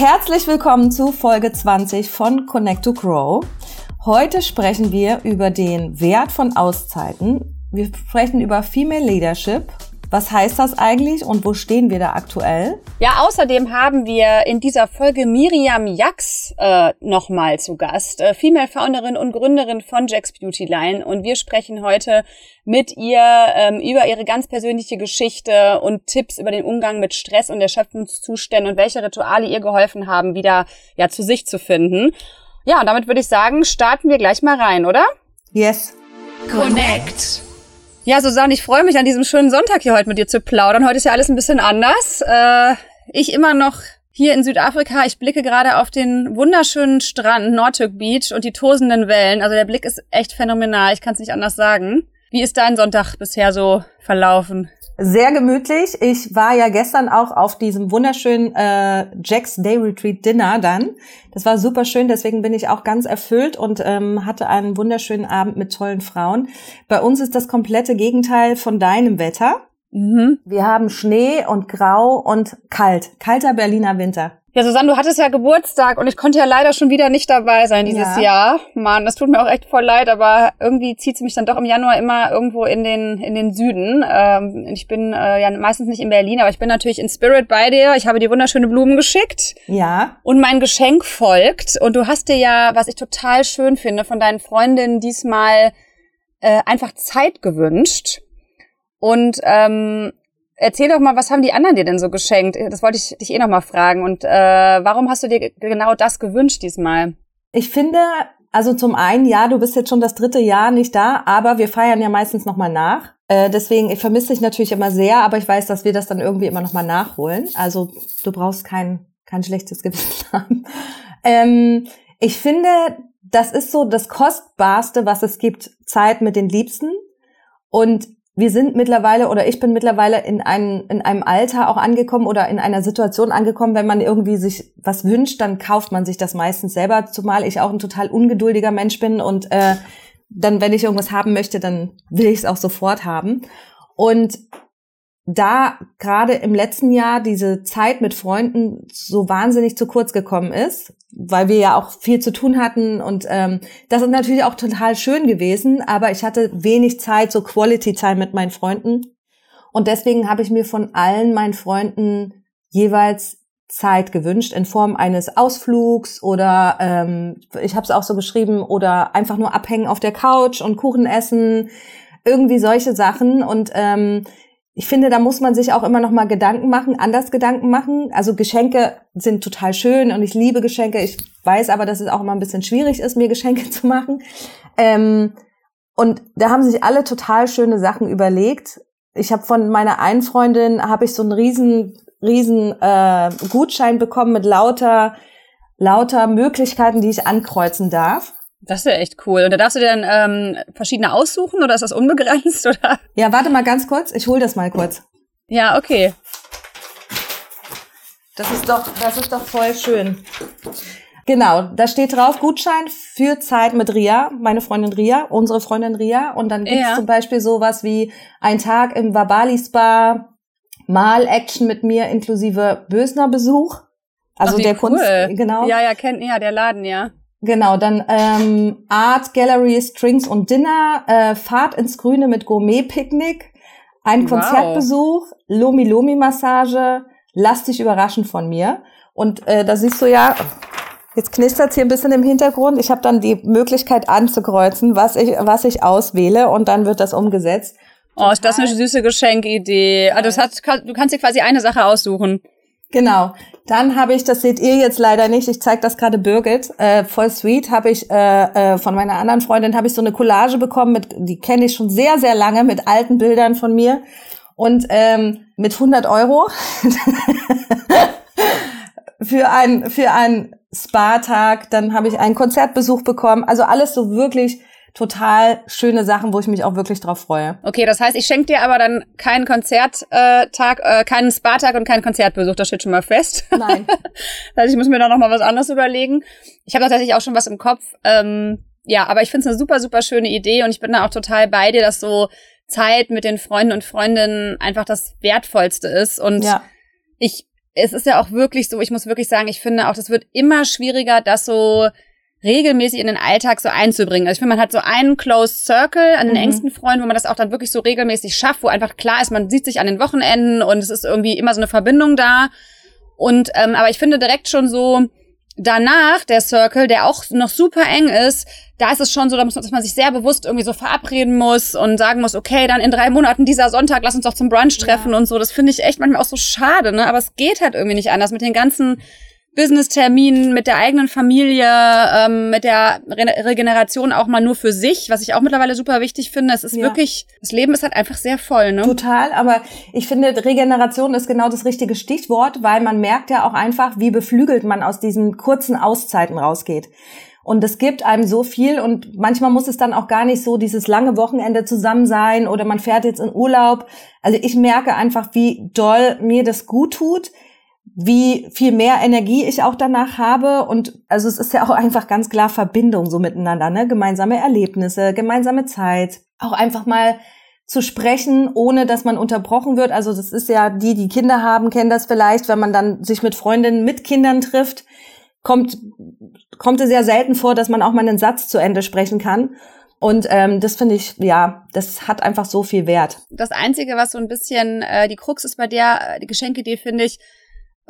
Herzlich willkommen zu Folge 20 von Connect to Grow. Heute sprechen wir über den Wert von Auszeiten. Wir sprechen über Female Leadership was heißt das eigentlich und wo stehen wir da aktuell? Ja, außerdem haben wir in dieser Folge Miriam Jax äh, nochmal zu Gast, äh, Female Founderin und Gründerin von Jax Beauty Line. Und wir sprechen heute mit ihr ähm, über ihre ganz persönliche Geschichte und Tipps über den Umgang mit Stress und Erschöpfungszuständen und welche Rituale ihr geholfen haben, wieder ja zu sich zu finden. Ja, und damit würde ich sagen, starten wir gleich mal rein, oder? Yes. Connect. Ja, Susanne, ich freue mich an diesem schönen Sonntag hier heute mit dir zu plaudern. Heute ist ja alles ein bisschen anders. Äh, ich immer noch hier in Südafrika. Ich blicke gerade auf den wunderschönen Strand, Nortürk Beach und die tosenden Wellen. Also der Blick ist echt phänomenal. Ich kann es nicht anders sagen. Wie ist dein Sonntag bisher so verlaufen? Sehr gemütlich. Ich war ja gestern auch auf diesem wunderschönen äh, Jack's Day Retreat Dinner dann. Das war super schön, deswegen bin ich auch ganz erfüllt und ähm, hatte einen wunderschönen Abend mit tollen Frauen. Bei uns ist das komplette Gegenteil von deinem Wetter. Mhm. Wir haben Schnee und Grau und kalt. Kalter Berliner Winter. Ja, Susanne, du hattest ja Geburtstag und ich konnte ja leider schon wieder nicht dabei sein dieses ja. Jahr. Mann, das tut mir auch echt voll leid, aber irgendwie zieht es mich dann doch im Januar immer irgendwo in den in den Süden. Ähm, ich bin äh, ja meistens nicht in Berlin, aber ich bin natürlich in Spirit bei dir. Ich habe dir wunderschöne Blumen geschickt. Ja. Und mein Geschenk folgt. Und du hast dir ja, was ich total schön finde, von deinen Freundinnen diesmal äh, einfach Zeit gewünscht. Und ähm, Erzähl doch mal, was haben die anderen dir denn so geschenkt? Das wollte ich dich eh noch mal fragen. Und äh, warum hast du dir genau das gewünscht diesmal? Ich finde, also zum einen, ja, du bist jetzt schon das dritte Jahr nicht da, aber wir feiern ja meistens noch mal nach. Äh, deswegen, ich vermisse dich natürlich immer sehr, aber ich weiß, dass wir das dann irgendwie immer noch mal nachholen. Also du brauchst kein, kein schlechtes Gewissen haben. Ähm, ich finde, das ist so das Kostbarste, was es gibt, Zeit mit den Liebsten. Und wir sind mittlerweile oder ich bin mittlerweile in einem, in einem Alter auch angekommen oder in einer Situation angekommen, wenn man irgendwie sich was wünscht, dann kauft man sich das meistens selber, zumal ich auch ein total ungeduldiger Mensch bin und äh, dann, wenn ich irgendwas haben möchte, dann will ich es auch sofort haben. Und da gerade im letzten Jahr diese Zeit mit Freunden so wahnsinnig zu kurz gekommen ist, weil wir ja auch viel zu tun hatten und ähm, das ist natürlich auch total schön gewesen, aber ich hatte wenig Zeit, so Quality Time mit meinen Freunden. Und deswegen habe ich mir von allen meinen Freunden jeweils Zeit gewünscht in Form eines Ausflugs oder ähm, ich habe es auch so geschrieben oder einfach nur abhängen auf der Couch und Kuchen essen, irgendwie solche Sachen. Und ähm, ich finde, da muss man sich auch immer noch mal Gedanken machen, anders Gedanken machen. Also Geschenke sind total schön und ich liebe Geschenke. Ich weiß aber, dass es auch immer ein bisschen schwierig ist, mir Geschenke zu machen. Ähm, und da haben sich alle total schöne Sachen überlegt. Ich habe von meiner einen Freundin habe ich so einen riesen riesen äh, Gutschein bekommen mit lauter lauter Möglichkeiten, die ich ankreuzen darf. Das ist ja echt cool. Und da darfst du dir dann ähm, verschiedene aussuchen oder ist das unbegrenzt? Oder? Ja, warte mal ganz kurz. Ich hol das mal kurz. Ja, okay. Das ist doch, das ist doch voll schön. Genau, da steht drauf Gutschein für Zeit mit Ria, meine Freundin Ria, unsere Freundin Ria. Und dann gibt's ja. zum Beispiel sowas wie ein Tag im Wabali Spa, Mal Action mit mir inklusive Bösner Besuch. Also Ach, der cool. Kunst, genau. Ja, ja, kennt ja der Laden, ja. Genau, dann ähm, Art Gallery, Strings und Dinner, äh, Fahrt ins Grüne mit Gourmet-Picknick, ein wow. Konzertbesuch, Lomi-Lomi-Massage, lass dich überraschen von mir. Und äh, da siehst du ja, jetzt knistert hier ein bisschen im Hintergrund. Ich habe dann die Möglichkeit anzukreuzen, was ich, was ich auswähle und dann wird das umgesetzt. Oh, ist das eine süße Geschenkidee. Also das hat, du kannst dir quasi eine Sache aussuchen. Genau. Dann habe ich, das seht ihr jetzt leider nicht, ich zeige das gerade Birgit, äh, voll sweet, habe ich äh, äh, von meiner anderen Freundin, habe ich so eine Collage bekommen, mit, die kenne ich schon sehr, sehr lange, mit alten Bildern von mir und ähm, mit 100 Euro für ein für einen Spa-Tag. Dann habe ich einen Konzertbesuch bekommen. Also alles so wirklich total schöne Sachen, wo ich mich auch wirklich drauf freue. Okay, das heißt, ich schenke dir aber dann keinen Konzerttag, äh, keinen Spa-Tag und keinen Konzertbesuch, das steht schon mal fest. Nein. also ich muss mir da noch mal was anderes überlegen. Ich habe tatsächlich auch schon was im Kopf. Ähm, ja, aber ich finde es eine super, super schöne Idee und ich bin da auch total bei dir, dass so Zeit mit den Freunden und Freundinnen einfach das Wertvollste ist. Und ja. ich es ist ja auch wirklich so, ich muss wirklich sagen, ich finde auch, das wird immer schwieriger, das so regelmäßig in den Alltag so einzubringen. Also ich finde, man hat so einen Closed Circle an den mhm. engsten Freunden, wo man das auch dann wirklich so regelmäßig schafft, wo einfach klar ist, man sieht sich an den Wochenenden und es ist irgendwie immer so eine Verbindung da. Und ähm, aber ich finde direkt schon so danach der Circle, der auch noch super eng ist, da ist es schon so, dass man sich sehr bewusst irgendwie so verabreden muss und sagen muss, okay, dann in drei Monaten dieser Sonntag, lass uns doch zum Brunch treffen ja. und so. Das finde ich echt manchmal auch so schade, ne? Aber es geht halt irgendwie nicht anders mit den ganzen Business-Terminen, mit der eigenen Familie, ähm, mit der Re Regeneration auch mal nur für sich, was ich auch mittlerweile super wichtig finde. Es ist ja. wirklich, das Leben ist halt einfach sehr voll, ne? Total, aber ich finde, Regeneration ist genau das richtige Stichwort, weil man merkt ja auch einfach, wie beflügelt man aus diesen kurzen Auszeiten rausgeht. Und es gibt einem so viel und manchmal muss es dann auch gar nicht so dieses lange Wochenende zusammen sein oder man fährt jetzt in Urlaub. Also ich merke einfach, wie doll mir das gut tut wie viel mehr Energie ich auch danach habe. Und also es ist ja auch einfach ganz klar Verbindung so miteinander, ne? Gemeinsame Erlebnisse, gemeinsame Zeit, auch einfach mal zu sprechen, ohne dass man unterbrochen wird. Also das ist ja, die, die Kinder haben, kennen das vielleicht, wenn man dann sich mit Freundinnen mit Kindern trifft, kommt, kommt es sehr selten vor, dass man auch mal einen Satz zu Ende sprechen kann. Und ähm, das finde ich, ja, das hat einfach so viel Wert. Das Einzige, was so ein bisschen äh, die Krux ist bei der, die Geschenkidee, finde ich,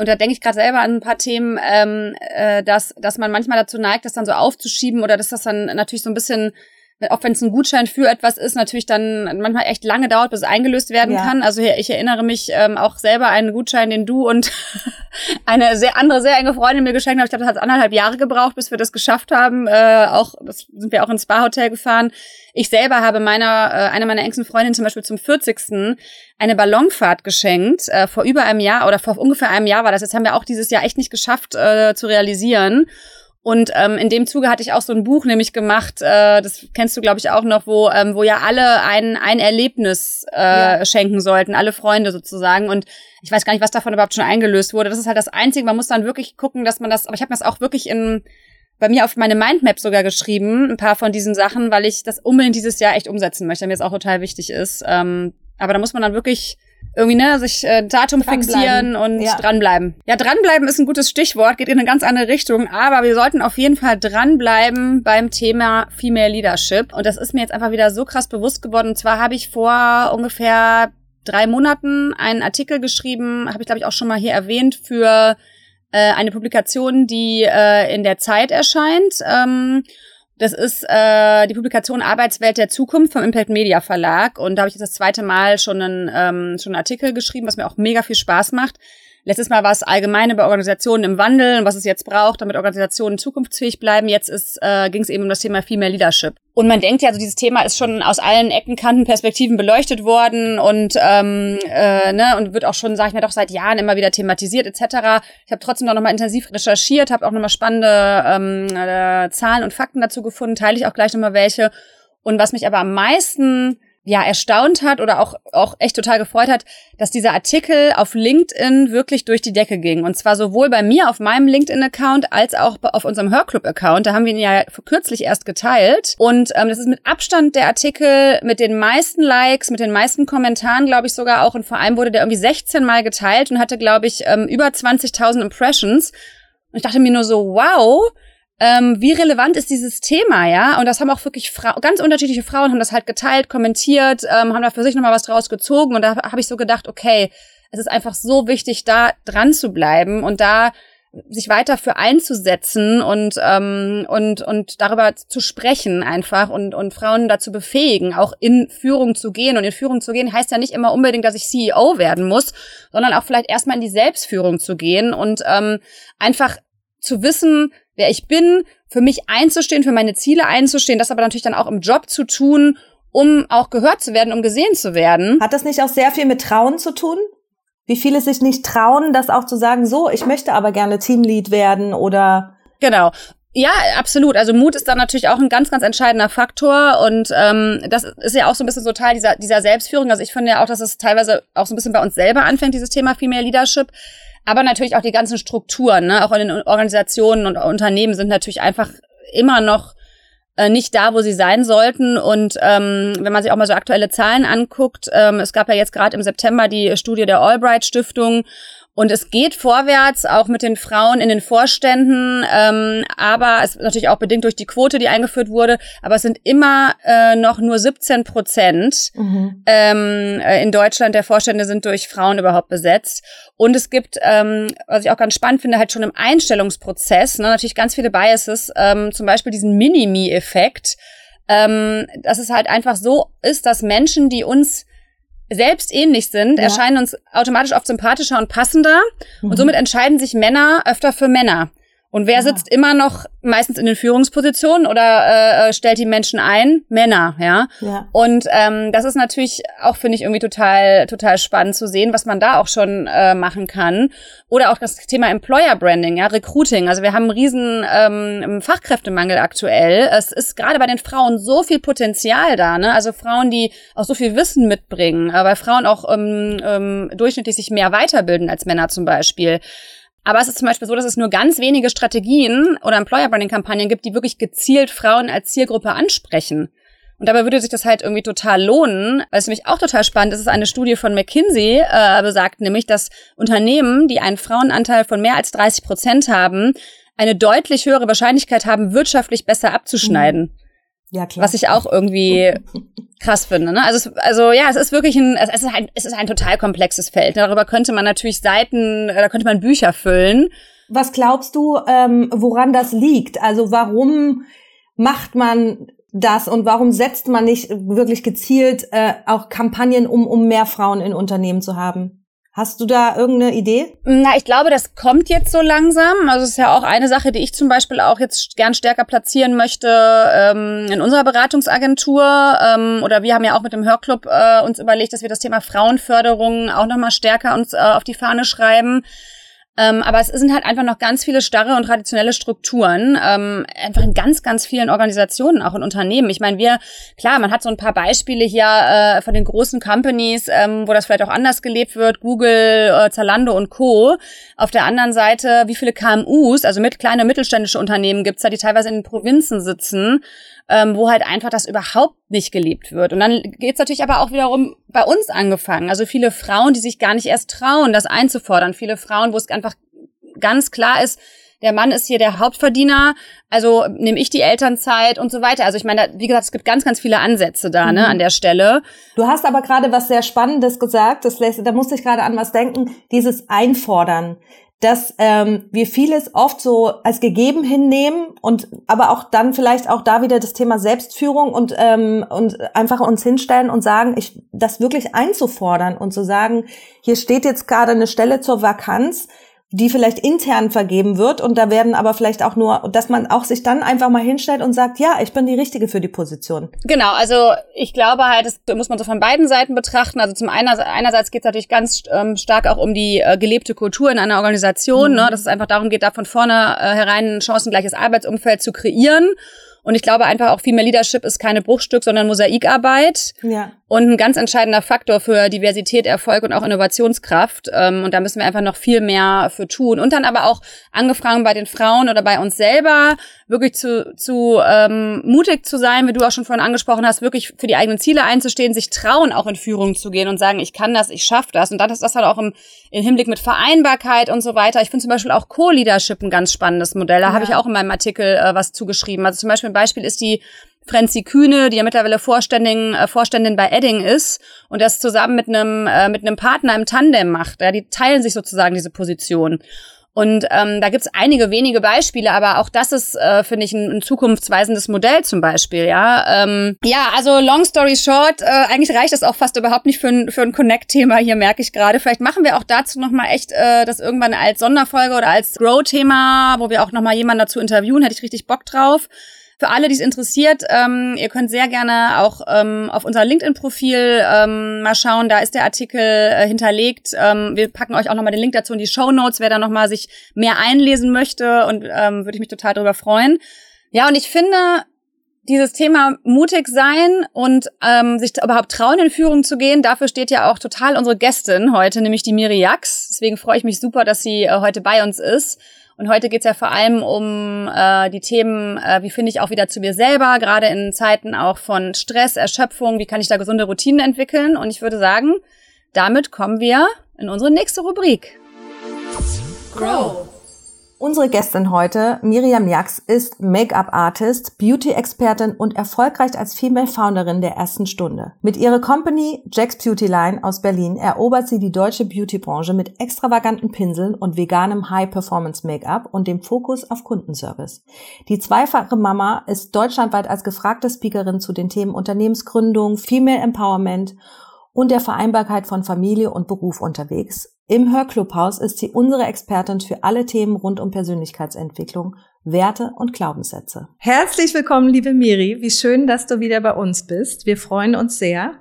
und da denke ich gerade selber an ein paar Themen, ähm, äh, dass, dass man manchmal dazu neigt, das dann so aufzuschieben oder dass das dann natürlich so ein bisschen auch wenn es ein Gutschein für etwas ist, natürlich dann manchmal echt lange dauert, bis es eingelöst werden ja. kann. Also ich erinnere mich ähm, auch selber einen Gutschein, den du und eine sehr andere, sehr enge Freundin mir geschenkt haben. Ich glaube, das hat anderthalb Jahre gebraucht, bis wir das geschafft haben. Äh, auch das sind wir auch ins Spa-Hotel gefahren. Ich selber habe meiner, äh, einer meiner engsten Freundinnen zum Beispiel zum 40. eine Ballonfahrt geschenkt. Äh, vor über einem Jahr oder vor ungefähr einem Jahr war das. Das haben wir auch dieses Jahr echt nicht geschafft äh, zu realisieren. Und ähm, in dem Zuge hatte ich auch so ein Buch nämlich gemacht, äh, das kennst du, glaube ich, auch noch, wo, ähm, wo ja alle ein, ein Erlebnis äh, ja. schenken sollten, alle Freunde sozusagen. Und ich weiß gar nicht, was davon überhaupt schon eingelöst wurde. Das ist halt das Einzige. Man muss dann wirklich gucken, dass man das, aber ich habe das auch wirklich in bei mir auf meine Mindmap sogar geschrieben, ein paar von diesen Sachen, weil ich das unbedingt dieses Jahr echt umsetzen möchte, mir das auch total wichtig ist. Ähm, aber da muss man dann wirklich irgendwie, ne, sich äh, Datum fixieren und ja. dranbleiben. Ja, dranbleiben ist ein gutes Stichwort, geht in eine ganz andere Richtung, aber wir sollten auf jeden Fall dranbleiben beim Thema Female Leadership. Und das ist mir jetzt einfach wieder so krass bewusst geworden. Und zwar habe ich vor ungefähr drei Monaten einen Artikel geschrieben, habe ich glaube ich auch schon mal hier erwähnt, für äh, eine Publikation, die äh, in der Zeit erscheint. Ähm, das ist äh, die Publikation Arbeitswelt der Zukunft vom Impact Media Verlag. Und da habe ich jetzt das zweite Mal schon einen, ähm, schon einen Artikel geschrieben, was mir auch mega viel Spaß macht. Letztes Mal war es allgemein über Organisationen im Wandel und was es jetzt braucht, damit Organisationen zukunftsfähig bleiben. Jetzt ist, äh, ging es eben um das Thema Female Leadership. Und man denkt ja, also dieses Thema ist schon aus allen Ecken, Kanten, Perspektiven beleuchtet worden und ähm, äh, ne und wird auch schon, sage ich mir doch, seit Jahren immer wieder thematisiert etc. Ich habe trotzdem noch mal intensiv recherchiert, habe auch noch mal spannende ähm, äh, Zahlen und Fakten dazu gefunden, teile ich auch gleich noch mal welche. Und was mich aber am meisten ja erstaunt hat oder auch auch echt total gefreut hat, dass dieser Artikel auf LinkedIn wirklich durch die Decke ging und zwar sowohl bei mir auf meinem LinkedIn Account als auch auf unserem Hörclub Account. Da haben wir ihn ja kürzlich erst geteilt und ähm, das ist mit Abstand der Artikel mit den meisten Likes, mit den meisten Kommentaren, glaube ich sogar auch und vor allem wurde der irgendwie 16 Mal geteilt und hatte glaube ich ähm, über 20.000 Impressions. Und ich dachte mir nur so, wow, ähm, wie relevant ist dieses Thema, ja? Und das haben auch wirklich Fra ganz unterschiedliche Frauen haben das halt geteilt, kommentiert, ähm, haben da für sich nochmal was draus gezogen und da habe ich so gedacht, okay, es ist einfach so wichtig, da dran zu bleiben und da sich weiter für einzusetzen und ähm, und und darüber zu sprechen einfach und und Frauen dazu befähigen, auch in Führung zu gehen und in Führung zu gehen heißt ja nicht immer unbedingt, dass ich CEO werden muss, sondern auch vielleicht erstmal in die Selbstführung zu gehen und ähm, einfach zu wissen, wer ich bin, für mich einzustehen, für meine Ziele einzustehen, das aber natürlich dann auch im Job zu tun, um auch gehört zu werden, um gesehen zu werden. Hat das nicht auch sehr viel mit Trauen zu tun? Wie viele sich nicht trauen, das auch zu sagen, so, ich möchte aber gerne Teamlead werden oder Genau. Ja, absolut. Also Mut ist dann natürlich auch ein ganz, ganz entscheidender Faktor und ähm, das ist ja auch so ein bisschen so Teil dieser, dieser Selbstführung. Also ich finde ja auch, dass es teilweise auch so ein bisschen bei uns selber anfängt, dieses Thema Female Leadership aber natürlich auch die ganzen Strukturen, ne? auch in den Organisationen und Unternehmen sind natürlich einfach immer noch äh, nicht da, wo sie sein sollten. Und ähm, wenn man sich auch mal so aktuelle Zahlen anguckt, ähm, es gab ja jetzt gerade im September die Studie der Albright Stiftung Und es geht vorwärts, auch mit den Frauen in den Vorständen, ähm, aber es ist natürlich auch bedingt durch die Quote, die eingeführt wurde, aber es sind immer äh, noch nur 17 Prozent mhm. ähm, äh, in Deutschland der Vorstände sind durch Frauen überhaupt besetzt. Und es gibt, ähm, was ich auch ganz spannend finde, halt schon im Einstellungsprozess, ne, natürlich ganz viele Biases, ähm, zum Beispiel diesen Mini-Me-Effekt, ähm, dass es halt einfach so ist, dass Menschen, die uns selbst ähnlich sind, ja. erscheinen uns automatisch oft sympathischer und passender. Mhm. Und somit entscheiden sich Männer öfter für Männer. Und wer ja. sitzt immer noch meistens in den Führungspositionen oder äh, äh, stellt die Menschen ein? Männer, ja. ja. Und ähm, das ist natürlich auch, finde ich, irgendwie total, total spannend zu sehen, was man da auch schon äh, machen kann. Oder auch das Thema Employer Branding, ja, Recruiting. Also wir haben einen riesen ähm, Fachkräftemangel aktuell. Es ist gerade bei den Frauen so viel Potenzial da, ne? Also Frauen, die auch so viel Wissen mitbringen, aber Frauen auch ähm, ähm, durchschnittlich sich mehr weiterbilden als Männer zum Beispiel. Aber es ist zum Beispiel so, dass es nur ganz wenige Strategien oder Employer Branding Kampagnen gibt, die wirklich gezielt Frauen als Zielgruppe ansprechen. Und dabei würde sich das halt irgendwie total lohnen. Es nämlich auch total spannend ist, ist eine Studie von McKinsey äh, besagt nämlich, dass Unternehmen, die einen Frauenanteil von mehr als 30 Prozent haben, eine deutlich höhere Wahrscheinlichkeit haben, wirtschaftlich besser abzuschneiden. Mhm. Ja, klar. Was ich auch irgendwie krass finde. Ne? Also, es, also ja, es ist wirklich ein, es ist ein, es ist ein total komplexes Feld. Darüber könnte man natürlich Seiten, da könnte man Bücher füllen. Was glaubst du, ähm, woran das liegt? Also warum macht man das und warum setzt man nicht wirklich gezielt äh, auch Kampagnen, um, um mehr Frauen in Unternehmen zu haben? Hast du da irgendeine Idee? Na, ich glaube, das kommt jetzt so langsam. Also es ist ja auch eine Sache, die ich zum Beispiel auch jetzt gern stärker platzieren möchte ähm, in unserer Beratungsagentur. Ähm, oder wir haben ja auch mit dem Hörclub äh, uns überlegt, dass wir das Thema Frauenförderung auch nochmal stärker uns äh, auf die Fahne schreiben. Ähm, aber es sind halt einfach noch ganz viele starre und traditionelle Strukturen, ähm, einfach in ganz, ganz vielen Organisationen, auch in Unternehmen. Ich meine, wir, klar, man hat so ein paar Beispiele hier äh, von den großen Companies, ähm, wo das vielleicht auch anders gelebt wird, Google, äh, Zalando und Co. Auf der anderen Seite, wie viele KMUs, also mit kleine mittelständische Unternehmen gibt's da, die teilweise in den Provinzen sitzen ähm, wo halt einfach das überhaupt nicht gelebt wird. Und dann geht's natürlich aber auch wiederum bei uns angefangen. Also viele Frauen, die sich gar nicht erst trauen, das einzufordern. Viele Frauen, wo es einfach ganz klar ist, der Mann ist hier der Hauptverdiener, also nehme ich die Elternzeit und so weiter. Also ich meine, wie gesagt, es gibt ganz, ganz viele Ansätze da, ne, mhm. an der Stelle. Du hast aber gerade was sehr Spannendes gesagt, das lässt, da musste ich gerade an was denken, dieses Einfordern dass ähm, wir vieles oft so als gegeben hinnehmen und aber auch dann vielleicht auch da wieder das Thema Selbstführung und ähm, und einfach uns hinstellen und sagen, ich das wirklich einzufordern und zu sagen, hier steht jetzt gerade eine Stelle zur Vakanz, die vielleicht intern vergeben wird und da werden aber vielleicht auch nur, dass man auch sich dann einfach mal hinstellt und sagt, ja, ich bin die Richtige für die Position. Genau, also ich glaube halt, das muss man so von beiden Seiten betrachten. Also zum einen, einerseits geht es natürlich ganz ähm, stark auch um die äh, gelebte Kultur in einer Organisation, mhm. ne, dass es einfach darum geht, da von vorne äh, herein ein chancengleiches Arbeitsumfeld zu kreieren. Und ich glaube einfach auch viel mehr Leadership ist keine Bruchstück, sondern Mosaikarbeit. Ja. Und ein ganz entscheidender Faktor für Diversität, Erfolg und auch Innovationskraft. Ähm, und da müssen wir einfach noch viel mehr für tun. Und dann aber auch angefangen bei den Frauen oder bei uns selber, wirklich zu, zu ähm, mutig zu sein, wie du auch schon vorhin angesprochen hast, wirklich für die eigenen Ziele einzustehen, sich trauen, auch in Führung zu gehen und sagen, ich kann das, ich schaffe das. Und dann ist das halt auch im, im Hinblick mit Vereinbarkeit und so weiter. Ich finde zum Beispiel auch Co-Leadership ein ganz spannendes Modell. Da ja. habe ich auch in meinem Artikel äh, was zugeschrieben. Also zum Beispiel ein Beispiel ist die Frenzi Kühne, die ja mittlerweile Vorständin, äh, Vorständin bei Edding ist und das zusammen mit einem äh, mit einem Partner im Tandem macht. Ja, die teilen sich sozusagen diese Position. Und ähm, da gibt's einige wenige Beispiele, aber auch das ist, äh, finde ich, ein, ein zukunftsweisendes Modell zum Beispiel, ja. Ähm, ja, also long story short, äh, eigentlich reicht das auch fast überhaupt nicht für ein, für ein Connect-Thema hier, merke ich gerade. Vielleicht machen wir auch dazu nochmal echt äh, das irgendwann als Sonderfolge oder als Grow-Thema, wo wir auch nochmal jemanden dazu interviewen, hätte ich richtig Bock drauf. Für alle, die es interessiert, ähm, ihr könnt sehr gerne auch ähm, auf unser LinkedIn-Profil ähm, mal schauen. Da ist der Artikel äh, hinterlegt. Ähm, wir packen euch auch nochmal den Link dazu in die Show Notes, wer da nochmal sich mehr einlesen möchte und ähm, würde ich mich total darüber freuen. Ja, und ich finde, dieses Thema mutig sein und ähm, sich überhaupt trauen, in Führung zu gehen, dafür steht ja auch total unsere Gästin heute, nämlich die Miri Jax. Deswegen freue ich mich super, dass sie äh, heute bei uns ist. Und heute geht's ja vor allem um äh, die Themen, äh, wie finde ich auch wieder zu mir selber, gerade in Zeiten auch von Stress, Erschöpfung, wie kann ich da gesunde Routinen entwickeln. Und ich würde sagen, damit kommen wir in unsere nächste Rubrik. Grow. Unsere Gästin heute, Miriam Jax, ist Make-up-Artist, Beauty-Expertin und erfolgreich als Female-Founderin der ersten Stunde. Mit ihrer Company Jax Beauty Line aus Berlin erobert sie die deutsche Beauty-Branche mit extravaganten Pinseln und veganem High-Performance-Make-up und dem Fokus auf Kundenservice. Die zweifache Mama ist deutschlandweit als gefragte Speakerin zu den Themen Unternehmensgründung, Female Empowerment und der Vereinbarkeit von Familie und Beruf unterwegs im Hörclubhaus ist sie unsere Expertin für alle Themen rund um Persönlichkeitsentwicklung, Werte und Glaubenssätze. Herzlich willkommen, liebe Miri. Wie schön, dass du wieder bei uns bist. Wir freuen uns sehr.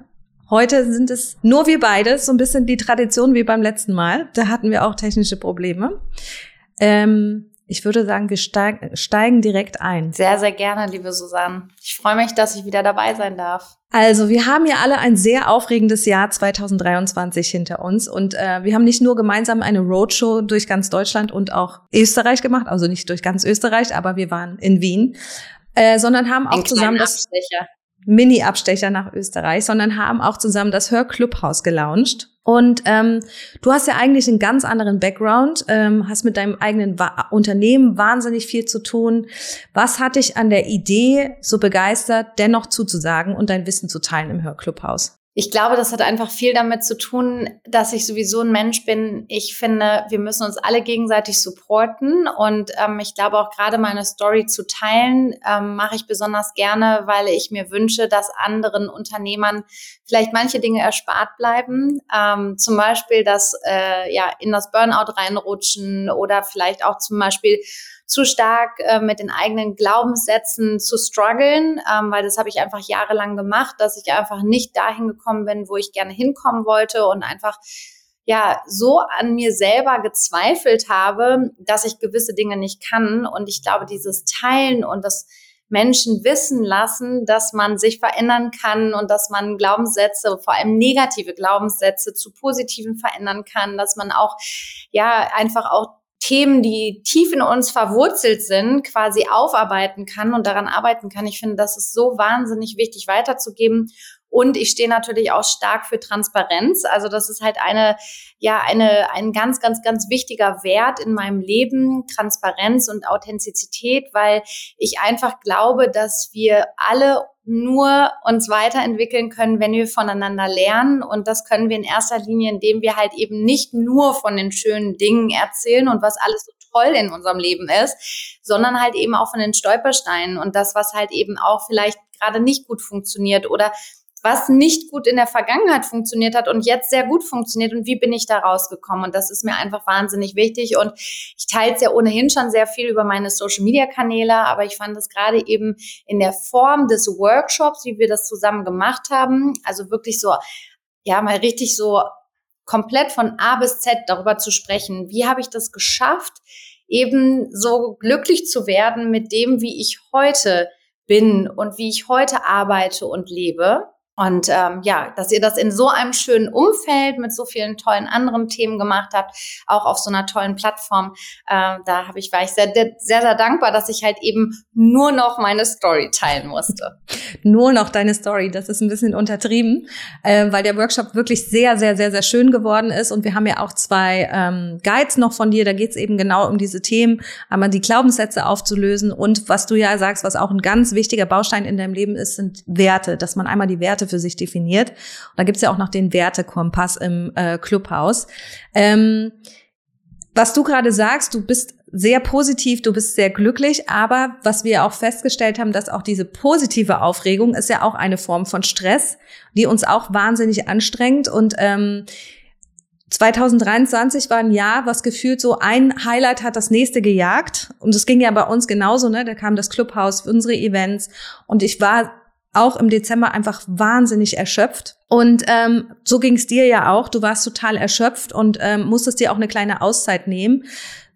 Heute sind es nur wir beide, so ein bisschen die Tradition wie beim letzten Mal. Da hatten wir auch technische Probleme. Ähm, ich würde sagen, wir steig, steigen direkt ein. Sehr, sehr gerne, liebe Susanne. Ich freue mich, dass ich wieder dabei sein darf. Also, wir haben ja alle ein sehr aufregendes Jahr 2023 hinter uns und äh, wir haben nicht nur gemeinsam eine Roadshow durch ganz Deutschland und auch Österreich gemacht, also nicht durch ganz Österreich, aber wir waren in Wien, äh, sondern haben auch zusammen das Mini-Abstecher nach Österreich, sondern haben auch zusammen das Hörclubhaus gelauncht. Und ähm, du hast ja eigentlich einen ganz anderen Background, ähm, hast mit deinem eigenen Wa Unternehmen wahnsinnig viel zu tun. Was hat dich an der Idee so begeistert, dennoch zuzusagen und dein Wissen zu teilen im Hörclubhaus? Ich glaube, das hat einfach viel damit zu tun, dass ich sowieso ein Mensch bin. Ich finde, wir müssen uns alle gegenseitig supporten. Und ähm, ich glaube auch gerade meine Story zu teilen, ähm, mache ich besonders gerne, weil ich mir wünsche, dass anderen Unternehmern vielleicht manche Dinge erspart bleiben. Ähm, zum Beispiel, dass äh, ja in das Burnout reinrutschen oder vielleicht auch zum Beispiel zu stark äh, mit den eigenen Glaubenssätzen zu strugglen, ähm, weil das habe ich einfach jahrelang gemacht, dass ich einfach nicht dahin gekommen bin, wo ich gerne hinkommen wollte und einfach ja so an mir selber gezweifelt habe, dass ich gewisse Dinge nicht kann. Und ich glaube, dieses Teilen und das Menschen wissen lassen, dass man sich verändern kann und dass man Glaubenssätze, vor allem negative Glaubenssätze zu positiven verändern kann, dass man auch ja einfach auch Themen, die tief in uns verwurzelt sind, quasi aufarbeiten kann und daran arbeiten kann. Ich finde, das ist so wahnsinnig wichtig weiterzugeben. Und ich stehe natürlich auch stark für Transparenz. Also das ist halt eine, ja, eine, ein ganz, ganz, ganz wichtiger Wert in meinem Leben, Transparenz und Authentizität, weil ich einfach glaube, dass wir alle nur uns weiterentwickeln können, wenn wir voneinander lernen. Und das können wir in erster Linie, indem wir halt eben nicht nur von den schönen Dingen erzählen und was alles so toll in unserem Leben ist, sondern halt eben auch von den Stolpersteinen und das, was halt eben auch vielleicht gerade nicht gut funktioniert oder was nicht gut in der Vergangenheit funktioniert hat und jetzt sehr gut funktioniert und wie bin ich da rausgekommen. Und das ist mir einfach wahnsinnig wichtig. Und ich teile es ja ohnehin schon sehr viel über meine Social-Media-Kanäle, aber ich fand es gerade eben in der Form des Workshops, wie wir das zusammen gemacht haben, also wirklich so, ja, mal richtig so komplett von A bis Z darüber zu sprechen. Wie habe ich das geschafft, eben so glücklich zu werden mit dem, wie ich heute bin und wie ich heute arbeite und lebe. Und ähm, ja, dass ihr das in so einem schönen Umfeld mit so vielen tollen anderen Themen gemacht habt, auch auf so einer tollen Plattform, äh, da habe ich war ich sehr, sehr, sehr dankbar, dass ich halt eben nur noch meine Story teilen musste. nur noch deine Story, das ist ein bisschen untertrieben, äh, weil der Workshop wirklich sehr, sehr, sehr, sehr schön geworden ist. Und wir haben ja auch zwei ähm, Guides noch von dir. Da geht es eben genau um diese Themen, einmal die Glaubenssätze aufzulösen und was du ja sagst, was auch ein ganz wichtiger Baustein in deinem Leben ist, sind Werte, dass man einmal die Werte für sich definiert. Und da gibt's ja auch noch den Wertekompass im äh, Clubhaus. Ähm, was du gerade sagst, du bist sehr positiv, du bist sehr glücklich, aber was wir auch festgestellt haben, dass auch diese positive Aufregung ist ja auch eine Form von Stress, die uns auch wahnsinnig anstrengt und ähm, 2023 war ein Jahr, was gefühlt so ein Highlight hat das nächste gejagt. Und es ging ja bei uns genauso, ne? Da kam das Clubhaus, unsere Events. Und ich war auch im Dezember einfach wahnsinnig erschöpft. Und ähm, so ging es dir ja auch. Du warst total erschöpft und ähm, musstest dir auch eine kleine Auszeit nehmen.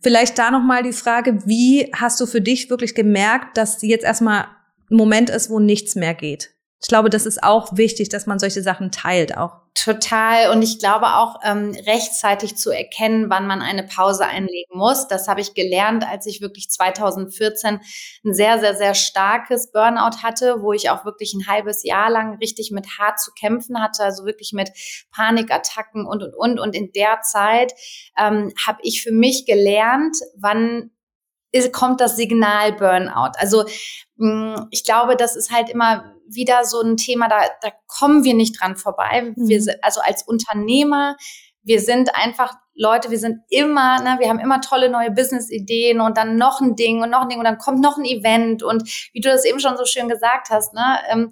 Vielleicht da nochmal die Frage, wie hast du für dich wirklich gemerkt, dass jetzt erstmal ein Moment ist, wo nichts mehr geht? Ich glaube, das ist auch wichtig, dass man solche Sachen teilt auch. Total. Und ich glaube auch ähm, rechtzeitig zu erkennen, wann man eine Pause einlegen muss. Das habe ich gelernt, als ich wirklich 2014 ein sehr, sehr, sehr starkes Burnout hatte, wo ich auch wirklich ein halbes Jahr lang richtig mit hart zu kämpfen hatte, also wirklich mit Panikattacken und, und, und. Und in der Zeit ähm, habe ich für mich gelernt, wann kommt das Signal Burnout. Also mh, mm, ich glaube, das ist halt immer wieder so ein Thema, da, da kommen wir nicht dran vorbei. Mhm. Wir, also als Unternehmer, wir sind einfach Leute, wir sind immer, ne, wir haben immer tolle neue Business-Ideen und dann noch ein Ding und noch ein Ding und dann kommt noch ein Event und wie du das eben schon so schön gesagt hast, ne, ähm,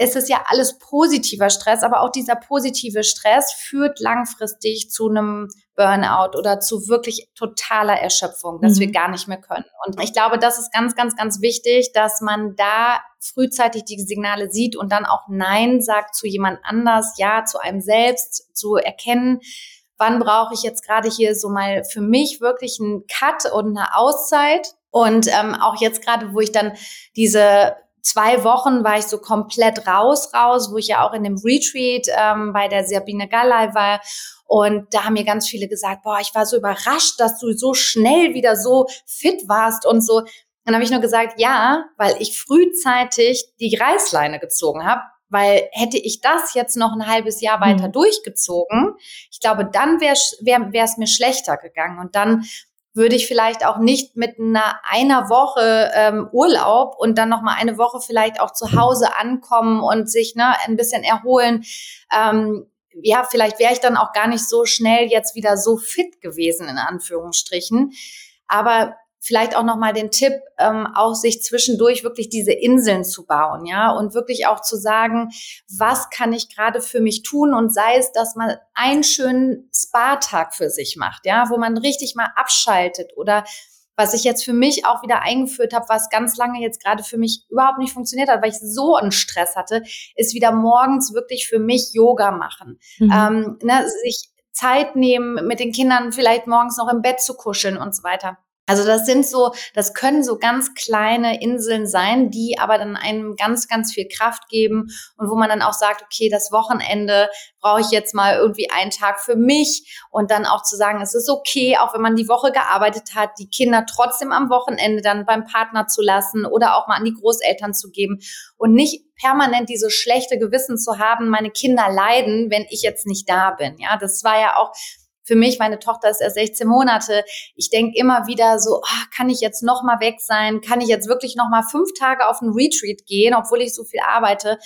es ist ja alles positiver Stress, aber auch dieser positive Stress führt langfristig zu einem Burnout oder zu wirklich totaler Erschöpfung, dass mhm. wir gar nicht mehr können. Und ich glaube, das ist ganz, ganz, ganz wichtig, dass man da frühzeitig die Signale sieht und dann auch Nein sagt zu jemand anders, Ja zu einem selbst, zu erkennen, wann brauche ich jetzt gerade hier so mal für mich wirklich einen Cut und eine Auszeit. Und ähm, auch jetzt gerade, wo ich dann diese zwei Wochen war ich so komplett raus, raus, wo ich ja auch in dem Retreat ähm, bei der Sabine Gallei war. Und da haben mir ganz viele gesagt, boah, ich war so überrascht, dass du so schnell wieder so fit warst und so. Dann habe ich nur gesagt, ja, weil ich frühzeitig die Reißleine gezogen habe. Weil hätte ich das jetzt noch ein halbes Jahr weiter mhm. durchgezogen, ich glaube, dann wäre es wär, wär mir schlechter gegangen. Und dann würde ich vielleicht auch nicht mit einer einer Woche ähm, Urlaub und dann noch mal eine Woche vielleicht auch zu Hause ankommen und sich ne, ein bisschen erholen. Ähm, ja, vielleicht wäre ich dann auch gar nicht so schnell jetzt wieder so fit gewesen in Anführungsstrichen. Aber vielleicht auch nochmal den Tipp, ähm, auch sich zwischendurch wirklich diese Inseln zu bauen, ja, und wirklich auch zu sagen, was kann ich gerade für mich tun und sei es, dass man einen schönen Spa-Tag für sich macht, ja, wo man richtig mal abschaltet oder was ich jetzt für mich auch wieder eingeführt habe, was ganz lange jetzt gerade für mich überhaupt nicht funktioniert hat, weil ich so einen Stress hatte, ist wieder morgens wirklich für mich Yoga machen. Mhm. Ähm, ne, sich Zeit nehmen, mit den Kindern vielleicht morgens noch im Bett zu kuscheln und so weiter. Also das sind so, das können so ganz kleine Inseln sein, die aber dann einem ganz, ganz viel Kraft geben und wo man dann auch sagt, okay, das Wochenende brauche ich jetzt mal irgendwie einen Tag für mich und dann auch zu sagen, es ist okay, auch wenn man die Woche gearbeitet hat, die Kinder trotzdem am Wochenende dann beim Partner zu lassen oder auch mal an die Großeltern zu geben und nicht permanent dieses schlechte Gewissen zu haben, meine Kinder leiden, wenn ich jetzt nicht da bin. Ja, das war ja auch für mich, meine Tochter ist erst 16 Monate, ich denke immer wieder so, oh, kann ich jetzt noch mal weg sein? Kann ich jetzt wirklich noch mal fünf Tage auf ein Retreat gehen, obwohl ich so viel arbeite?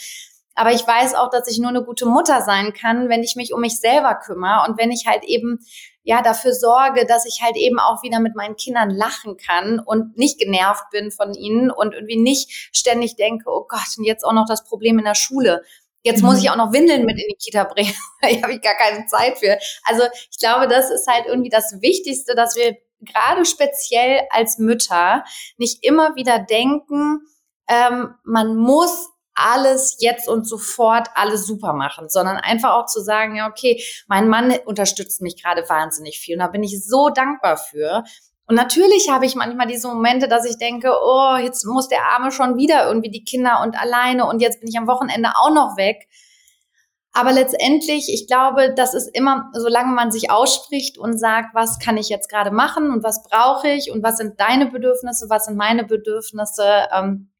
Aber ich weiß auch, dass ich nur eine gute Mutter sein kann, wenn ich mich um mich selber kümmere und wenn ich halt eben ja dafür sorge, dass ich halt eben auch wieder mit meinen Kindern lachen kann und nicht genervt bin von ihnen und irgendwie nicht ständig denke, oh Gott, und jetzt auch noch das Problem in der Schule. Jetzt muss ich mhm. auch noch Windeln mit in die Kita bringen. da habe ich gar keine Zeit für. Also ich glaube, das ist halt irgendwie das Wichtigste, dass wir gerade speziell als Mütter nicht immer wieder denken, ähm, man muss alles jetzt und sofort alles super machen, sondern einfach auch zu sagen, ja, okay, mein Mann unterstützt mich gerade wahnsinnig viel und da bin ich so dankbar für. Und natürlich habe ich manchmal diese Momente, dass ich denke, oh, jetzt muss der Arme schon wieder irgendwie die Kinder und alleine und jetzt bin ich am Wochenende auch noch weg. Aber letztendlich, ich glaube, das ist immer, solange man sich ausspricht und sagt, was kann ich jetzt gerade machen und was brauche ich und was sind deine Bedürfnisse, was sind meine Bedürfnisse, ähm,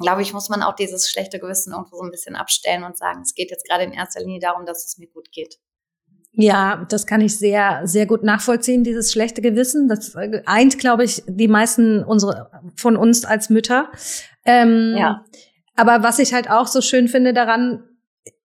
glaube ich, muss man auch dieses schlechte Gewissen irgendwo so ein bisschen abstellen und sagen, es geht jetzt gerade in erster Linie darum, dass es mir gut geht. Ja, das kann ich sehr, sehr gut nachvollziehen, dieses schlechte Gewissen. Das eint, glaube ich, die meisten unsere, von uns als Mütter. Ähm, ja. Aber was ich halt auch so schön finde daran,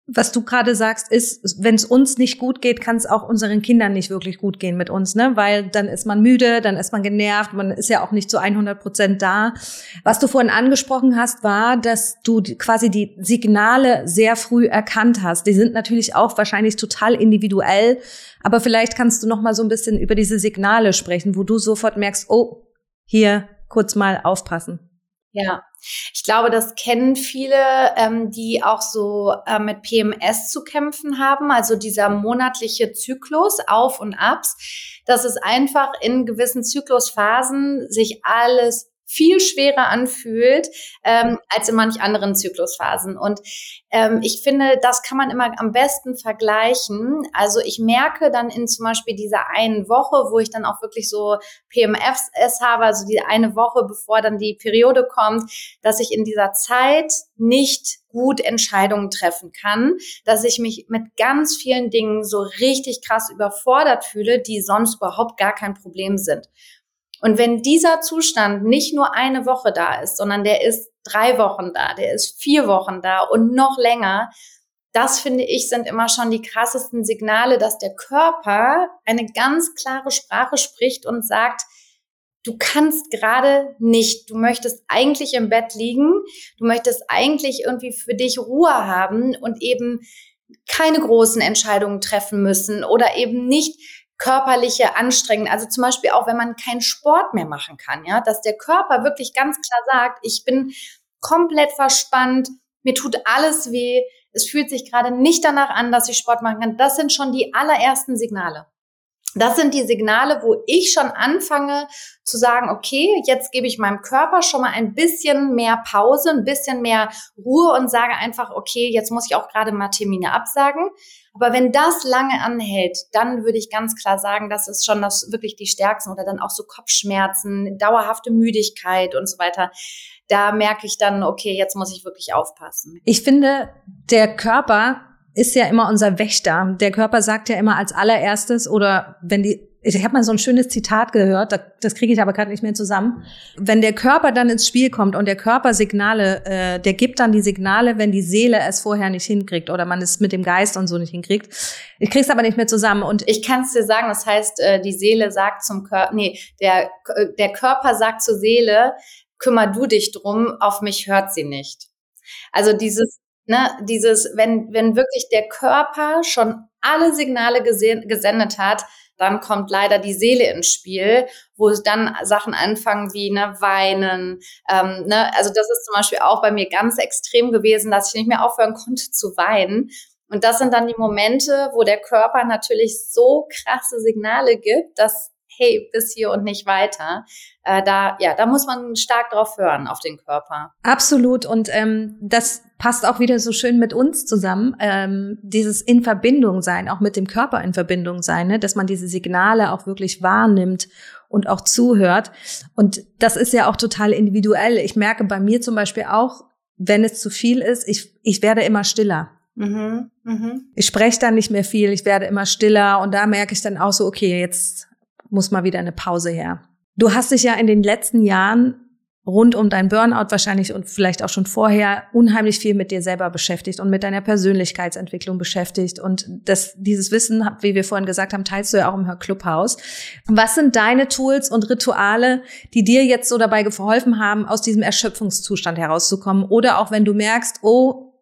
was du gerade sagst, ist, wenn es uns nicht gut geht, kann es auch unseren Kindern nicht wirklich gut gehen mit uns, ne? Weil dann ist man müde, dann ist man genervt, man ist ja auch nicht zu 100 Prozent da. Was du vorhin angesprochen hast, war, dass du quasi die Signale sehr früh erkannt hast. Die sind natürlich auch wahrscheinlich total individuell, aber vielleicht kannst du noch mal so ein bisschen über diese Signale sprechen, wo du sofort merkst, oh, hier kurz mal aufpassen. Ja, ich glaube, das kennen viele, ähm, die auch so äh, mit PMS zu kämpfen haben, also dieser monatliche Zyklus, Auf und Abs, dass es einfach in gewissen Zyklusphasen sich alles viel schwerer anfühlt ähm, als in manch anderen Zyklusphasen. Und ähm, ich finde, das kann man immer am besten vergleichen. Also ich merke dann in zum Beispiel dieser einen Woche, wo ich dann auch wirklich so PMFs habe, also die eine Woche, bevor dann die Periode kommt, dass ich in dieser Zeit nicht gut Entscheidungen treffen kann, dass ich mich mit ganz vielen Dingen so richtig krass überfordert fühle, die sonst überhaupt gar kein Problem sind. Und wenn dieser Zustand nicht nur eine Woche da ist, sondern der ist drei Wochen da, der ist vier Wochen da und noch länger, das finde ich sind immer schon die krassesten Signale, dass der Körper eine ganz klare Sprache spricht und sagt, du kannst gerade nicht, du möchtest eigentlich im Bett liegen, du möchtest eigentlich irgendwie für dich Ruhe haben und eben keine großen Entscheidungen treffen müssen oder eben nicht körperliche Anstrengungen, also zum Beispiel auch, wenn man keinen Sport mehr machen kann, ja, dass der Körper wirklich ganz klar sagt, ich bin komplett verspannt, mir tut alles weh, es fühlt sich gerade nicht danach an, dass ich Sport machen kann. Das sind schon die allerersten Signale. Das sind die Signale, wo ich schon anfange zu sagen, okay, jetzt gebe ich meinem Körper schon mal ein bisschen mehr Pause, ein bisschen mehr Ruhe und sage einfach, okay, jetzt muss ich auch gerade mal Termine absagen. Aber wenn das lange anhält, dann würde ich ganz klar sagen, das ist schon das wirklich die stärksten oder dann auch so Kopfschmerzen, dauerhafte Müdigkeit und so weiter. Da merke ich dann, okay, jetzt muss ich wirklich aufpassen. Ich finde, der Körper ist ja immer unser Wächter. Der Körper sagt ja immer als allererstes oder wenn die ich habe mal so ein schönes Zitat gehört, das kriege ich aber gerade nicht mehr zusammen. Wenn der Körper dann ins Spiel kommt und der Körper Signale, äh, der gibt dann die Signale, wenn die Seele es vorher nicht hinkriegt oder man es mit dem Geist und so nicht hinkriegt. Ich krieg's aber nicht mehr zusammen. Und ich kann es dir sagen, das heißt, äh, die Seele sagt zum Körper, nee, der, der Körper sagt zur Seele, kümmer du dich drum, auf mich hört sie nicht. Also dieses ne, dieses, wenn, wenn wirklich der Körper schon alle Signale gesehen, gesendet hat, dann kommt leider die Seele ins Spiel, wo dann Sachen anfangen wie ne, weinen. Ähm, ne, also das ist zum Beispiel auch bei mir ganz extrem gewesen, dass ich nicht mehr aufhören konnte zu weinen. Und das sind dann die Momente, wo der Körper natürlich so krasse Signale gibt, dass hey, bis hier und nicht weiter. Äh, da, ja, da muss man stark drauf hören, auf den Körper. Absolut. Und ähm, das passt auch wieder so schön mit uns zusammen. Ähm, dieses in Verbindung sein, auch mit dem Körper in Verbindung sein, ne? dass man diese Signale auch wirklich wahrnimmt und auch zuhört. Und das ist ja auch total individuell. Ich merke bei mir zum Beispiel auch, wenn es zu viel ist, ich, ich werde immer stiller. Mhm, mh. Ich spreche dann nicht mehr viel, ich werde immer stiller und da merke ich dann auch so, okay, jetzt muss mal wieder eine Pause her. Du hast dich ja in den letzten Jahren rund um dein Burnout wahrscheinlich und vielleicht auch schon vorher unheimlich viel mit dir selber beschäftigt und mit deiner Persönlichkeitsentwicklung beschäftigt. Und das, dieses Wissen, wie wir vorhin gesagt haben, teilst du ja auch im Clubhaus. Was sind deine Tools und Rituale, die dir jetzt so dabei geholfen haben, aus diesem Erschöpfungszustand herauszukommen? Oder auch wenn du merkst, oh,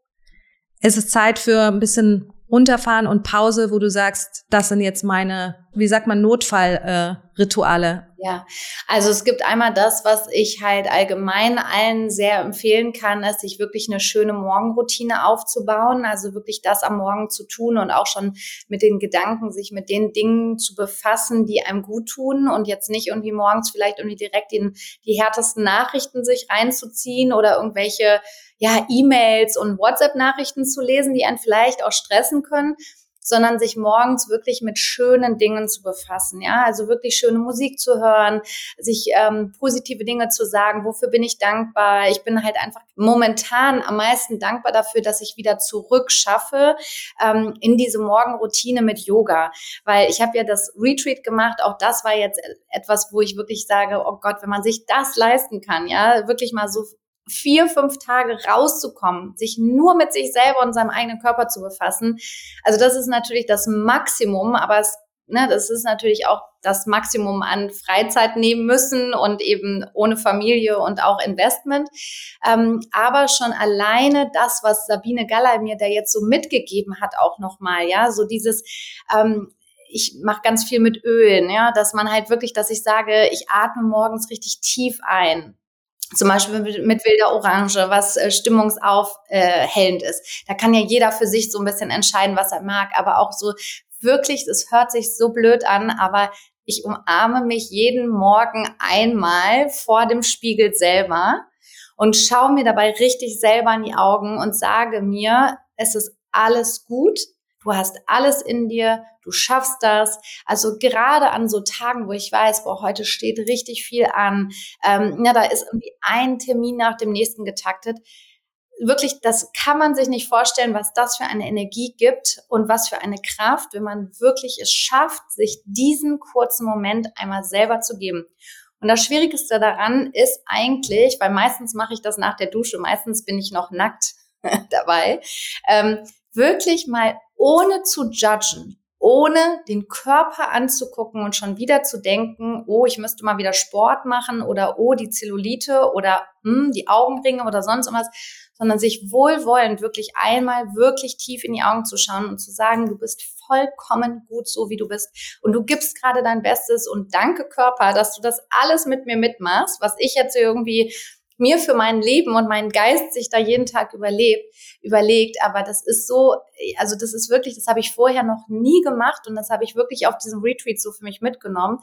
es ist Zeit für ein bisschen runterfahren und Pause, wo du sagst, das sind jetzt meine, wie sagt man, Notfallrituale? Äh, ja, also es gibt einmal das, was ich halt allgemein allen sehr empfehlen kann, ist, sich wirklich eine schöne Morgenroutine aufzubauen. Also wirklich das am Morgen zu tun und auch schon mit den Gedanken, sich mit den Dingen zu befassen, die einem gut tun und jetzt nicht irgendwie morgens vielleicht irgendwie direkt den, die härtesten Nachrichten sich reinzuziehen oder irgendwelche ja, E-Mails und WhatsApp-Nachrichten zu lesen, die einen vielleicht auch stressen können, sondern sich morgens wirklich mit schönen Dingen zu befassen. Ja, also wirklich schöne Musik zu hören, sich ähm, positive Dinge zu sagen. Wofür bin ich dankbar? Ich bin halt einfach momentan am meisten dankbar dafür, dass ich wieder zurück schaffe ähm, in diese Morgenroutine mit Yoga, weil ich habe ja das Retreat gemacht. Auch das war jetzt etwas, wo ich wirklich sage, oh Gott, wenn man sich das leisten kann, ja, wirklich mal so vier, fünf Tage rauszukommen, sich nur mit sich selber und seinem eigenen Körper zu befassen. Also das ist natürlich das Maximum, aber es, ne, das ist natürlich auch das Maximum an Freizeit nehmen müssen und eben ohne Familie und auch Investment. Ähm, aber schon alleine das, was Sabine Galler mir da jetzt so mitgegeben hat, auch nochmal, ja, so dieses, ähm, ich mache ganz viel mit Ölen, ja, dass man halt wirklich, dass ich sage, ich atme morgens richtig tief ein zum Beispiel mit, wilder Orange, was äh, stimmungsaufhellend äh, ist. Da kann ja jeder für sich so ein bisschen entscheiden, was er mag, aber auch so wirklich, es hört sich so blöd an, aber ich umarme mich jeden Morgen einmal vor dem Spiegel selber und schaue mir dabei richtig selber in die Augen und sage mir, es ist alles gut, du hast alles in dir, du schaffst das. Also gerade an so Tagen, wo ich weiß, boah, heute steht richtig viel an, ähm, ja, da ist irgendwie ein Termin nach dem nächsten getaktet. Wirklich, das kann man sich nicht vorstellen, was das für eine Energie gibt und was für eine Kraft, wenn man wirklich es schafft, sich diesen kurzen Moment einmal selber zu geben. Und das Schwierigste daran ist eigentlich, weil meistens mache ich das nach der Dusche, meistens bin ich noch nackt dabei, ähm, wirklich mal ohne zu judgen, ohne den Körper anzugucken und schon wieder zu denken, oh, ich müsste mal wieder Sport machen oder oh, die Zellulite oder hm, die Augenringe oder sonst irgendwas, sondern sich wohlwollend wirklich einmal wirklich tief in die Augen zu schauen und zu sagen, du bist vollkommen gut so, wie du bist. Und du gibst gerade dein Bestes und danke Körper, dass du das alles mit mir mitmachst, was ich jetzt irgendwie mir für mein Leben und meinen Geist sich da jeden Tag überlebt, überlegt. Aber das ist so, also das ist wirklich, das habe ich vorher noch nie gemacht und das habe ich wirklich auf diesem Retreat so für mich mitgenommen.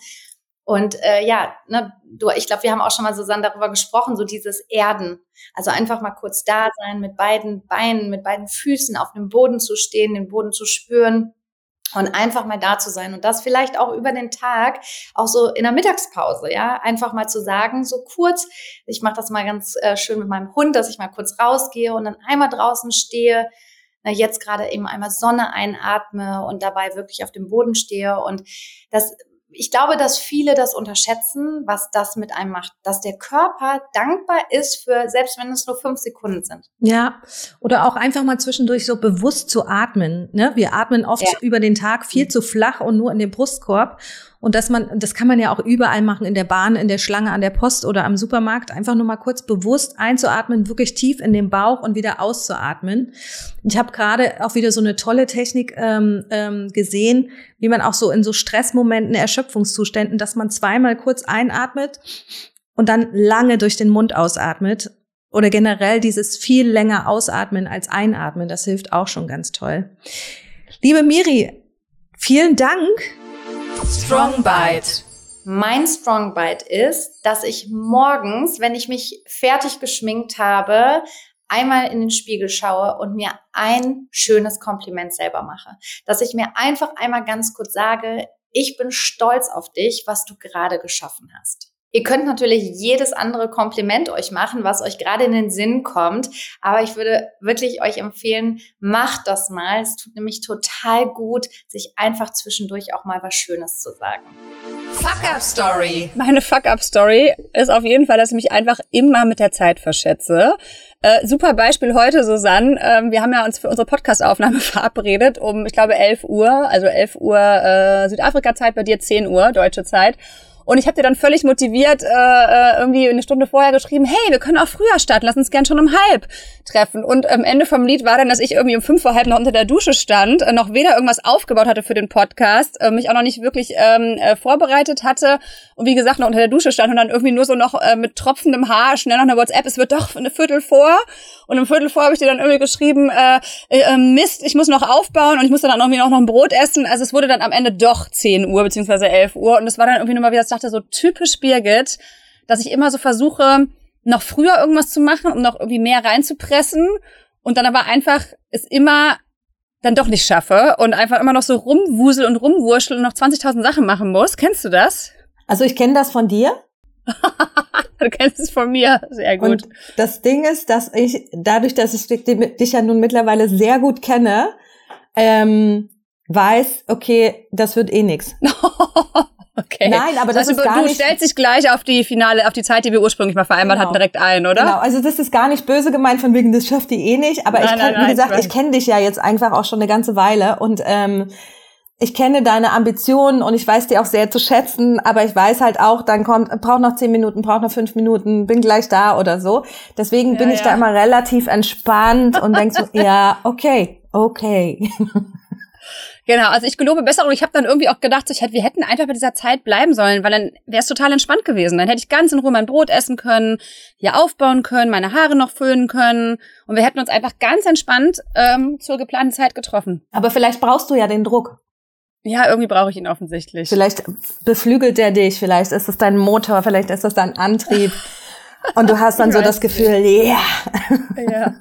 Und äh, ja, ne, du, ich glaube, wir haben auch schon mal Susanne darüber gesprochen, so dieses Erden. Also einfach mal kurz da sein, mit beiden Beinen, mit beiden Füßen auf dem Boden zu stehen, den Boden zu spüren und einfach mal da zu sein und das vielleicht auch über den Tag, auch so in der Mittagspause, ja, einfach mal zu sagen, so kurz, ich mache das mal ganz äh, schön mit meinem Hund, dass ich mal kurz rausgehe und dann einmal draußen stehe, na, jetzt gerade eben einmal Sonne einatme und dabei wirklich auf dem Boden stehe und das ich glaube, dass viele das unterschätzen, was das mit einem macht, dass der Körper dankbar ist für, selbst wenn es nur fünf Sekunden sind. Ja, oder auch einfach mal zwischendurch so bewusst zu atmen. Ne? Wir atmen oft ja. über den Tag viel zu flach und nur in den Brustkorb. Und dass man, das kann man ja auch überall machen, in der Bahn, in der Schlange an der Post oder am Supermarkt, einfach nur mal kurz bewusst einzuatmen, wirklich tief in den Bauch und wieder auszuatmen. Ich habe gerade auch wieder so eine tolle Technik ähm, ähm, gesehen, wie man auch so in so Stressmomenten, Erschöpfungszuständen, dass man zweimal kurz einatmet und dann lange durch den Mund ausatmet. Oder generell dieses viel länger ausatmen als einatmen, das hilft auch schon ganz toll. Liebe Miri, vielen Dank Strong Bite. Mein Strong Bite ist, dass ich morgens, wenn ich mich fertig geschminkt habe, einmal in den Spiegel schaue und mir ein schönes Kompliment selber mache. Dass ich mir einfach einmal ganz kurz sage, ich bin stolz auf dich, was du gerade geschaffen hast. Ihr könnt natürlich jedes andere Kompliment euch machen, was euch gerade in den Sinn kommt. Aber ich würde wirklich euch empfehlen, macht das mal. Es tut nämlich total gut, sich einfach zwischendurch auch mal was Schönes zu sagen. Fuck-up-Story. Meine Fuck-up-Story ist auf jeden Fall, dass ich mich einfach immer mit der Zeit verschätze. Äh, super Beispiel heute, Susanne. Ähm, wir haben ja uns für unsere Podcast-Aufnahme verabredet um, ich glaube, 11 Uhr, also 11 Uhr äh, Südafrika-Zeit, bei dir 10 Uhr deutsche Zeit. Und ich habe dir dann völlig motiviert äh, äh, irgendwie eine Stunde vorher geschrieben, hey, wir können auch früher starten, lass uns gern schon um halb treffen. Und am Ende vom Lied war dann, dass ich irgendwie um fünf vor halb noch unter der Dusche stand, äh, noch weder irgendwas aufgebaut hatte für den Podcast, äh, mich auch noch nicht wirklich ähm, äh, vorbereitet hatte und wie gesagt noch unter der Dusche stand und dann irgendwie nur so noch äh, mit tropfendem Haar schnell noch eine WhatsApp, es wird doch eine Viertel vor. Und um Viertel vor habe ich dir dann irgendwie geschrieben, äh, äh, Mist, ich muss noch aufbauen und ich musste dann irgendwie auch noch ein Brot essen. Also es wurde dann am Ende doch 10 Uhr beziehungsweise 11 Uhr und es war dann irgendwie nur mal wieder, ich dachte so typisch Birgit, dass ich immer so versuche, noch früher irgendwas zu machen, um noch irgendwie mehr reinzupressen und dann aber einfach es immer dann doch nicht schaffe und einfach immer noch so rumwusel und rumwurschel und noch 20.000 Sachen machen muss. Kennst du das? Also ich kenne das von dir. du kennst es von mir, sehr gut. Und das Ding ist, dass ich, dadurch, dass ich dich ja nun mittlerweile sehr gut kenne, ähm, weiß, okay, das wird eh nix. Okay. Nein, aber das, das heißt, ist gar du nicht. Du stellst dich gleich auf die Finale, auf die Zeit, die wir ursprünglich mal vereinbart genau. hatten, direkt ein, oder? Genau. Also das ist gar nicht böse gemeint, von wegen, das schafft die eh nicht. Aber nein, ich kenn, nein, wie gesagt, ich, ich kenne dich ja jetzt einfach auch schon eine ganze Weile und ähm, ich kenne deine Ambitionen und ich weiß die auch sehr zu schätzen, aber ich weiß halt auch, dann kommt, braucht noch zehn Minuten, braucht noch fünf Minuten, bin gleich da oder so. Deswegen ja, bin ich ja. da immer relativ entspannt und denk so, ja, okay, okay. Genau, also ich gelobe besser und ich habe dann irgendwie auch gedacht, ich hätte, wir hätten einfach bei dieser Zeit bleiben sollen, weil dann wäre es total entspannt gewesen. Dann hätte ich ganz in Ruhe mein Brot essen können, hier aufbauen können, meine Haare noch föhnen können und wir hätten uns einfach ganz entspannt ähm, zur geplanten Zeit getroffen. Aber vielleicht brauchst du ja den Druck. Ja, irgendwie brauche ich ihn offensichtlich. Vielleicht beflügelt der dich, vielleicht ist es dein Motor, vielleicht ist es dein Antrieb. Und du hast dann so das Gefühl. Yeah. Ja.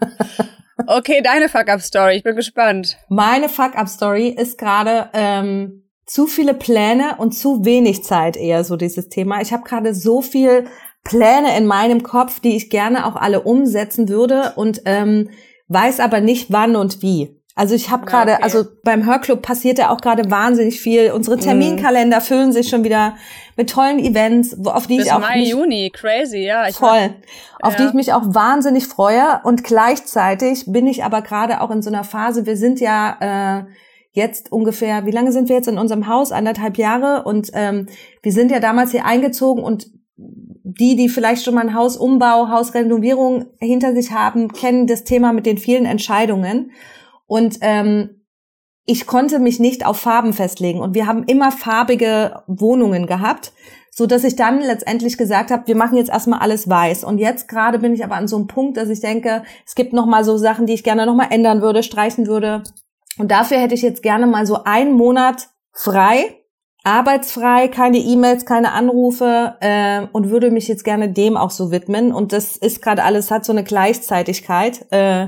Okay, deine Fuck-Up-Story. Ich bin gespannt. Meine Fuck-Up-Story ist gerade ähm, zu viele Pläne und zu wenig Zeit eher so dieses Thema. Ich habe gerade so viel Pläne in meinem Kopf, die ich gerne auch alle umsetzen würde und ähm, weiß aber nicht wann und wie. Also ich habe gerade, okay. also beim Hörclub passiert ja auch gerade wahnsinnig viel. Unsere mhm. Terminkalender füllen sich schon wieder mit tollen Events, auf die Bis ich auch Mai, mich, Juni, crazy, ja. Ich voll, mein, auf ja. die ich mich auch wahnsinnig freue. Und gleichzeitig bin ich aber gerade auch in so einer Phase. Wir sind ja äh, jetzt ungefähr, wie lange sind wir jetzt in unserem Haus? Anderthalb Jahre. Und ähm, wir sind ja damals hier eingezogen und die, die vielleicht schon mal ein Hausumbau, Hausrenovierung hinter sich haben, kennen das Thema mit den vielen Entscheidungen. Und ähm, ich konnte mich nicht auf Farben festlegen. Und wir haben immer farbige Wohnungen gehabt, so dass ich dann letztendlich gesagt habe, wir machen jetzt erstmal alles weiß. Und jetzt gerade bin ich aber an so einem Punkt, dass ich denke, es gibt noch mal so Sachen, die ich gerne noch mal ändern würde, streichen würde. Und dafür hätte ich jetzt gerne mal so einen Monat frei, arbeitsfrei, keine E-Mails, keine Anrufe äh, und würde mich jetzt gerne dem auch so widmen. Und das ist gerade alles, hat so eine Gleichzeitigkeit. Äh,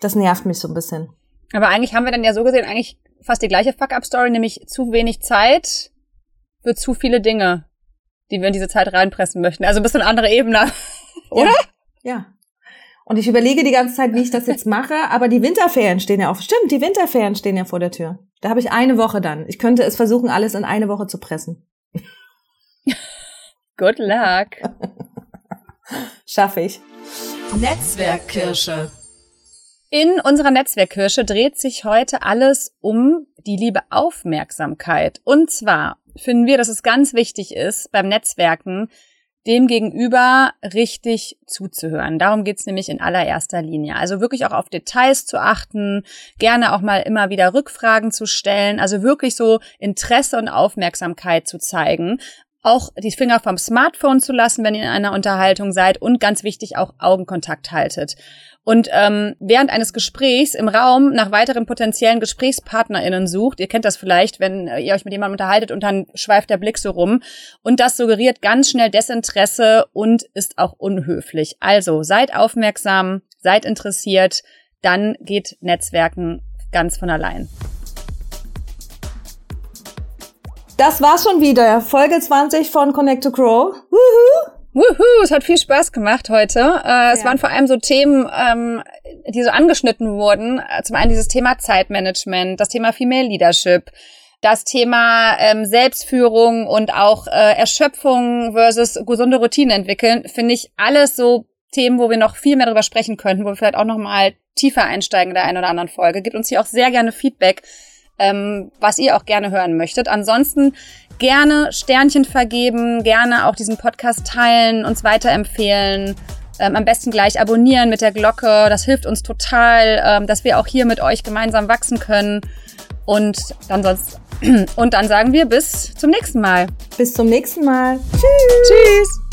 das nervt mich so ein bisschen. Aber eigentlich haben wir dann ja so gesehen eigentlich fast die gleiche Fuck-Up-Story, nämlich zu wenig Zeit für zu viele Dinge, die wir in diese Zeit reinpressen möchten. Also ein bisschen andere Ebene, oder? Ja. ja. Und ich überlege die ganze Zeit, wie ich das jetzt mache, aber die Winterferien stehen ja auch. Stimmt, die Winterferien stehen ja vor der Tür. Da habe ich eine Woche dann. Ich könnte es versuchen, alles in eine Woche zu pressen. Good luck. Schaffe ich. Netzwerkkirsche. In unserer Netzwerkkirsche dreht sich heute alles um die liebe Aufmerksamkeit. Und zwar finden wir, dass es ganz wichtig ist, beim Netzwerken dem gegenüber richtig zuzuhören. Darum geht's nämlich in allererster Linie. Also wirklich auch auf Details zu achten, gerne auch mal immer wieder Rückfragen zu stellen, also wirklich so Interesse und Aufmerksamkeit zu zeigen auch die Finger vom Smartphone zu lassen, wenn ihr in einer Unterhaltung seid und ganz wichtig auch Augenkontakt haltet. Und ähm, während eines Gesprächs im Raum nach weiteren potenziellen GesprächspartnerInnen sucht, ihr kennt das vielleicht, wenn ihr euch mit jemandem unterhaltet und dann schweift der Blick so rum. Und das suggeriert ganz schnell Desinteresse und ist auch unhöflich. Also seid aufmerksam, seid interessiert, dann geht Netzwerken ganz von allein. Das war's schon wieder. Folge 20 von Connect to Grow. Woohoo! Wuhu, es hat viel Spaß gemacht heute. Äh, es waren vor allem so Themen, ähm, die so angeschnitten wurden. Äh, zum einen dieses Thema Zeitmanagement, das Thema Female Leadership, das Thema ähm, Selbstführung und auch äh, Erschöpfung versus gesunde Routinen entwickeln, finde ich alles so Themen, wo wir noch viel mehr darüber sprechen könnten, wo wir vielleicht auch noch mal tiefer einsteigen in der einen oder anderen Folge. Gebt uns hier auch sehr gerne Feedback ähm, was ihr auch gerne hören möchtet. Ansonsten gerne Sternchen vergeben, gerne auch diesen Podcast teilen, uns weiterempfehlen. Ähm, am besten gleich abonnieren mit der Glocke. Das hilft uns total, ähm, dass wir auch hier mit euch gemeinsam wachsen können. Und dann sonst und dann sagen wir bis zum nächsten Mal. Bis zum nächsten Mal. Tschüss. Tschüss.